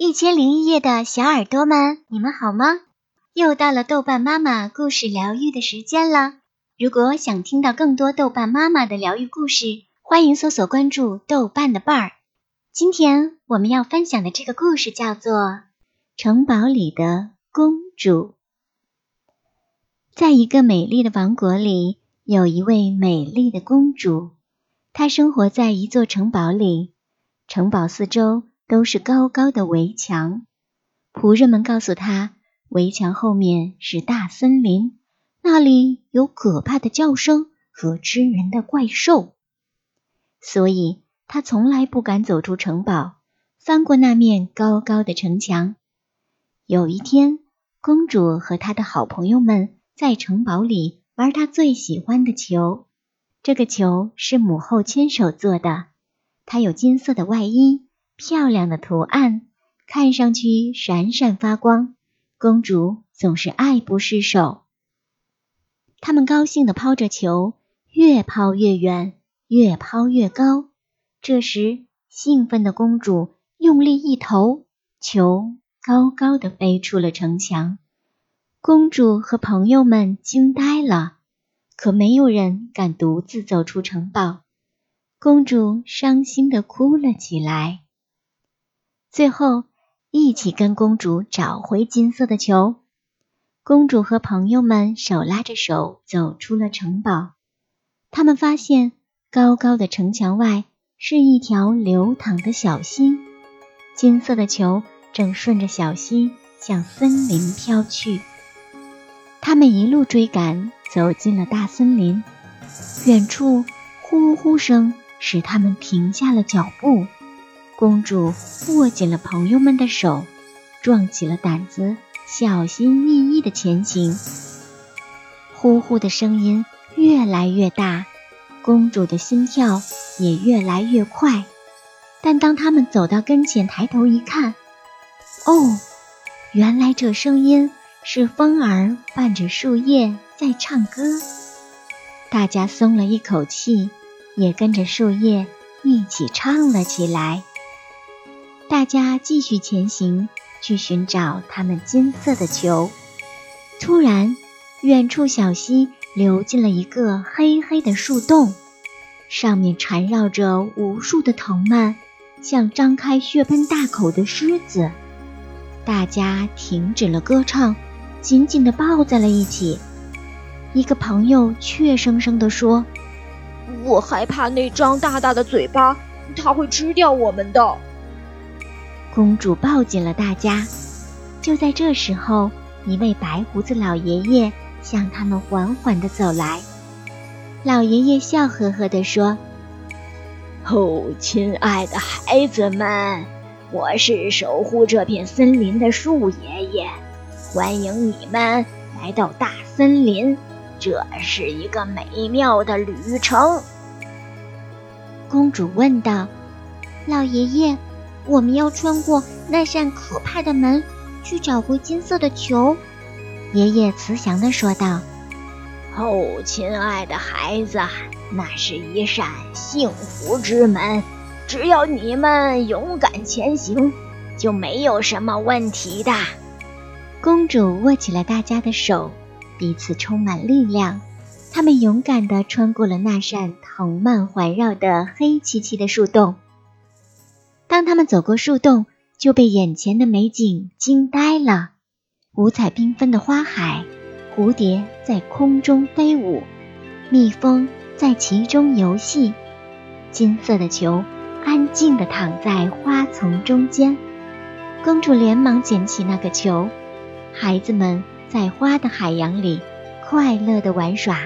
一千零一夜的小耳朵们，你们好吗？又到了豆瓣妈妈故事疗愈的时间了。如果想听到更多豆瓣妈妈的疗愈故事，欢迎搜索关注豆瓣的伴儿。今天我们要分享的这个故事叫做《城堡里的公主》。在一个美丽的王国里，有一位美丽的公主，她生活在一座城堡里，城堡四周。都是高高的围墙，仆人们告诉他，围墙后面是大森林，那里有可怕的叫声和吃人的怪兽，所以他从来不敢走出城堡，翻过那面高高的城墙。有一天，公主和她的好朋友们在城堡里玩她最喜欢的球，这个球是母后亲手做的，它有金色的外衣。漂亮的图案，看上去闪闪发光。公主总是爱不释手。他们高兴地抛着球，越抛越远，越抛越高。这时，兴奋的公主用力一投，球高高的飞出了城墙。公主和朋友们惊呆了，可没有人敢独自走出城堡。公主伤心地哭了起来。最后，一起跟公主找回金色的球。公主和朋友们手拉着手走出了城堡。他们发现，高高的城墙外是一条流淌的小溪，金色的球正顺着小溪向森林飘去。他们一路追赶，走进了大森林。远处呼呼声使他们停下了脚步。公主握紧了朋友们的手，壮起了胆子，小心翼翼地前行。呼呼的声音越来越大，公主的心跳也越来越快。但当他们走到跟前，抬头一看，哦，原来这声音是风儿伴着树叶在唱歌。大家松了一口气，也跟着树叶一起唱了起来。大家继续前行，去寻找他们金色的球。突然，远处小溪流进了一个黑黑的树洞，上面缠绕着无数的藤蔓，像张开血盆大口的狮子。大家停止了歌唱，紧紧地抱在了一起。一个朋友怯生生地说：“我害怕那张大大的嘴巴，它会吃掉我们的。”公主抱紧了大家。就在这时候，一位白胡子老爷爷向他们缓缓地走来。老爷爷笑呵呵地说：“哦，亲爱的孩子们，我是守护这片森林的树爷爷，欢迎你们来到大森林。这是一个美妙的旅程。”公主问道：“老爷爷。”我们要穿过那扇可怕的门，去找回金色的球。”爷爷慈祥地说道。“哦，亲爱的孩子，那是一扇幸福之门，只要你们勇敢前行，就没有什么问题的。”公主握起了大家的手，彼此充满力量。他们勇敢地穿过了那扇藤蔓环绕的黑漆漆的树洞。当他们走过树洞，就被眼前的美景惊呆了。五彩缤纷的花海，蝴蝶在空中飞舞，蜜蜂在其中游戏。金色的球安静地躺在花丛中间。公主连忙捡起那个球。孩子们在花的海洋里快乐地玩耍。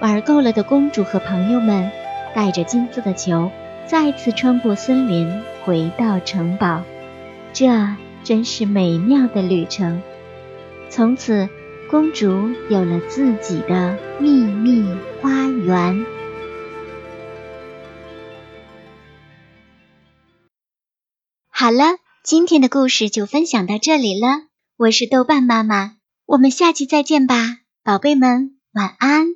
玩够了的公主和朋友们带着金色的球。再次穿过森林，回到城堡，这真是美妙的旅程。从此，公主有了自己的秘密花园。好了，今天的故事就分享到这里了。我是豆瓣妈妈，我们下期再见吧，宝贝们，晚安。